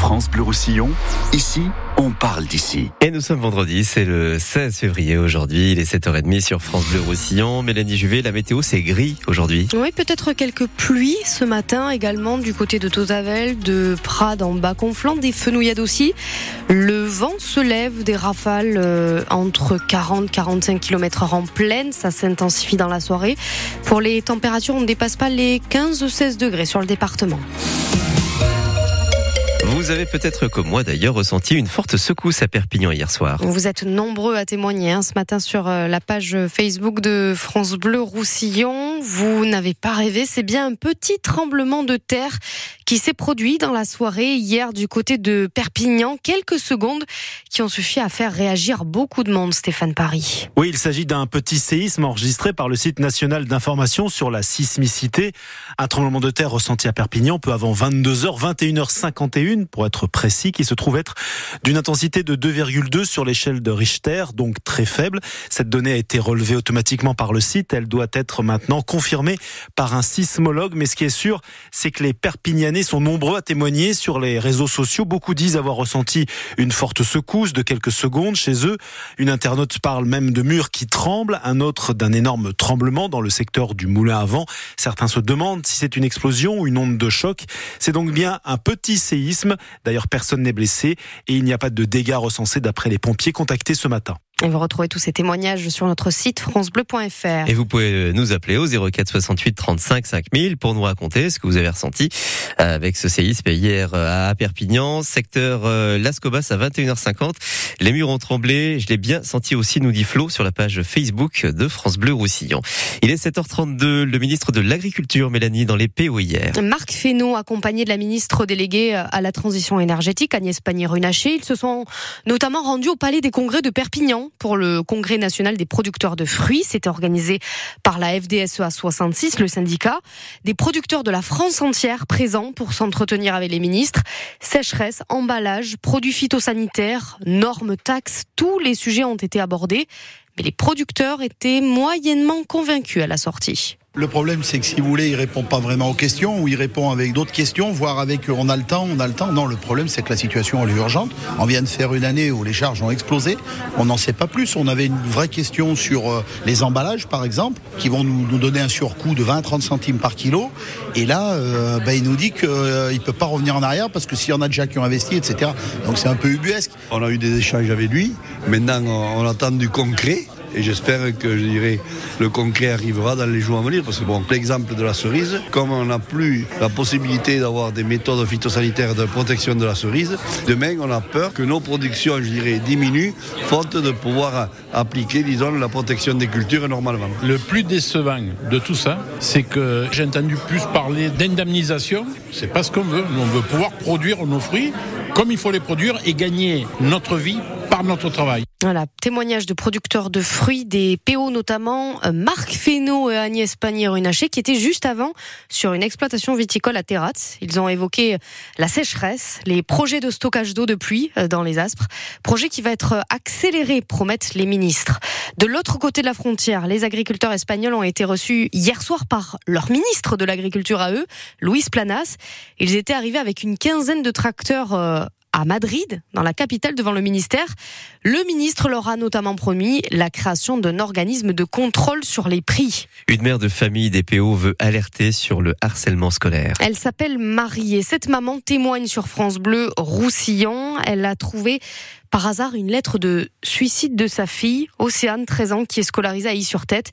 France Bleu Roussillon, ici, on parle d'ici. Et nous sommes vendredi, c'est le 16 février aujourd'hui, il est 7h30 sur France Bleu Roussillon. Mélanie Juvet, la météo c'est gris aujourd'hui. Oui, peut-être quelques pluies ce matin également du côté de Totavel, de Prades en bas conflant, des fenouillades aussi. Le vent se lève, des rafales euh, entre 40 45 km h en pleine, ça s'intensifie dans la soirée. Pour les températures, on ne dépasse pas les 15-16 degrés sur le département. Vous avez peut-être, comme moi d'ailleurs, ressenti une forte secousse à Perpignan hier soir. Vous êtes nombreux à témoigner hein, ce matin sur euh, la page Facebook de France Bleu Roussillon. Vous n'avez pas rêvé, c'est bien un petit tremblement de terre qui s'est produit dans la soirée hier du côté de Perpignan. Quelques secondes qui ont suffi à faire réagir beaucoup de monde, Stéphane Paris. Oui, il s'agit d'un petit séisme enregistré par le site national d'information sur la sismicité. Un tremblement de terre ressenti à Perpignan peu avant 22h, 21h51 pour être précis, qui se trouve être d'une intensité de 2,2 sur l'échelle de Richter, donc très faible. Cette donnée a été relevée automatiquement par le site. Elle doit être maintenant confirmée par un sismologue. Mais ce qui est sûr, c'est que les Perpignanais sont nombreux à témoigner sur les réseaux sociaux. Beaucoup disent avoir ressenti une forte secousse de quelques secondes chez eux. Une internaute parle même de murs qui tremblent, un autre d'un énorme tremblement dans le secteur du moulin à vent. Certains se demandent si c'est une explosion ou une onde de choc. C'est donc bien un petit séisme. D'ailleurs, personne n'est blessé et il n'y a pas de dégâts recensés d'après les pompiers contactés ce matin. Et vous retrouvez tous ces témoignages sur notre site francebleu.fr. Et vous pouvez nous appeler au 04 68 35 5000 pour nous raconter ce que vous avez ressenti avec ce séisme hier à Perpignan, secteur euh, Lascobas à 21h50. Les murs ont tremblé, je l'ai bien senti aussi, nous dit Flo sur la page Facebook de France Bleu Roussillon. Il est 7h32, le ministre de l'Agriculture, Mélanie, dans les PO hier. Marc Fesneau, accompagné de la ministre déléguée à la transition énergétique, Agnès Pannier-Runacher, ils se sont notamment rendus au Palais des Congrès de Perpignan pour le Congrès national des producteurs de fruits. C'était organisé par la FDSEA 66, le syndicat. Des producteurs de la France entière présents pour s'entretenir avec les ministres. Sécheresse, emballage, produits phytosanitaires, normes, taxes, tous les sujets ont été abordés. Mais les producteurs étaient moyennement convaincus à la sortie. Le problème, c'est que si vous voulez, il répond pas vraiment aux questions, ou il répond avec d'autres questions, voire avec on a le temps, on a le temps. Non, le problème, c'est que la situation est urgente. On vient de faire une année où les charges ont explosé. On n'en sait pas plus. On avait une vraie question sur euh, les emballages, par exemple, qui vont nous, donner un surcoût de 20-30 centimes par kilo. Et là, euh, ben, il nous dit qu'il euh, ne peut pas revenir en arrière parce que s'il y en a déjà qui ont investi, etc. Donc c'est un peu ubuesque. On a eu des échanges avec lui. Maintenant, on attend du concret. Et j'espère que je dirais le concret arrivera dans les jours à venir. Parce que bon, l'exemple de la cerise, comme on n'a plus la possibilité d'avoir des méthodes phytosanitaires de protection de la cerise, demain on a peur que nos productions, je dirais, diminuent, faute de pouvoir appliquer, disons, la protection des cultures normalement. Le plus décevant de tout ça, c'est que j'ai entendu plus parler d'indemnisation. C'est pas ce qu'on veut. On veut pouvoir produire nos fruits comme il faut les produire et gagner notre vie par notre travail. Voilà, témoignage de producteurs de fruits, des PO notamment, euh, Marc Fesneau et Agnès Pannier-Runacher, qui étaient juste avant sur une exploitation viticole à Terrat. Ils ont évoqué la sécheresse, les projets de stockage d'eau de pluie euh, dans les Aspres, projet qui va être accéléré, promettent les ministres. De l'autre côté de la frontière, les agriculteurs espagnols ont été reçus hier soir par leur ministre de l'Agriculture à eux, Luis Planas. Ils étaient arrivés avec une quinzaine de tracteurs euh, à Madrid, dans la capitale, devant le ministère. Le ministre leur a notamment promis la création d'un organisme de contrôle sur les prix. Une mère de famille des PO veut alerter sur le harcèlement scolaire. Elle s'appelle Marie et cette maman témoigne sur France Bleu Roussillon. Elle a trouvé par hasard une lettre de suicide de sa fille, Océane, 13 ans, qui est scolarisée à Y-sur-Tête.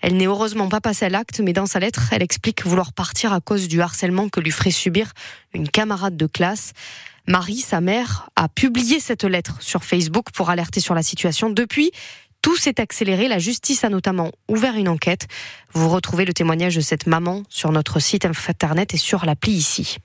Elle n'est heureusement pas passée à l'acte, mais dans sa lettre, elle explique vouloir partir à cause du harcèlement que lui ferait subir une camarade de classe. Marie, sa mère, a publié cette lettre sur Facebook pour alerter sur la situation. Depuis, tout s'est accéléré. La justice a notamment ouvert une enquête. Vous retrouvez le témoignage de cette maman sur notre site internet et sur l'appli ici.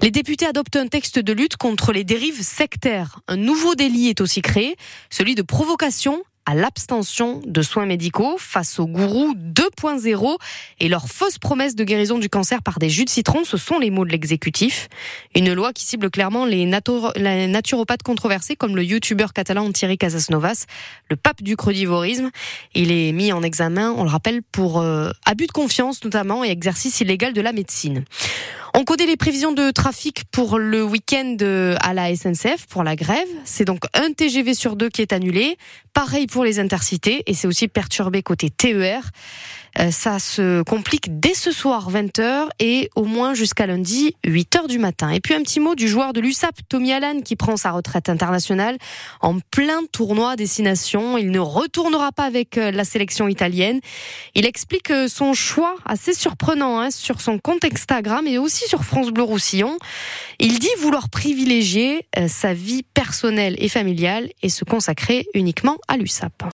Les députés adoptent un texte de lutte contre les dérives sectaires. Un nouveau délit est aussi créé, celui de provocation à l'abstention de soins médicaux face aux gourous 2.0 et leur fausse promesse de guérison du cancer par des jus de citron. Ce sont les mots de l'exécutif. Une loi qui cible clairement les, naturopathes controversés comme le youtubeur catalan Thierry Casasnovas, le pape du crudivorisme. Il est mis en examen, on le rappelle, pour euh, abus de confiance notamment et exercice illégal de la médecine. On connaît les prévisions de trafic pour le week-end à la SNCF pour la grève. C'est donc un TGV sur deux qui est annulé. Pareil pour les intercités et c'est aussi perturbé côté TER. Euh, ça se complique dès ce soir 20h et au moins jusqu'à lundi 8h du matin. Et puis un petit mot du joueur de l'USAP, Tommy Allen, qui prend sa retraite internationale en plein tournoi destination. Il ne retournera pas avec euh, la sélection italienne. Il explique euh, son choix assez surprenant hein, sur son compte Instagram et aussi sur France Bleu Roussillon. Il dit vouloir privilégier sa vie personnelle et familiale et se consacrer uniquement à l'USAP sapin.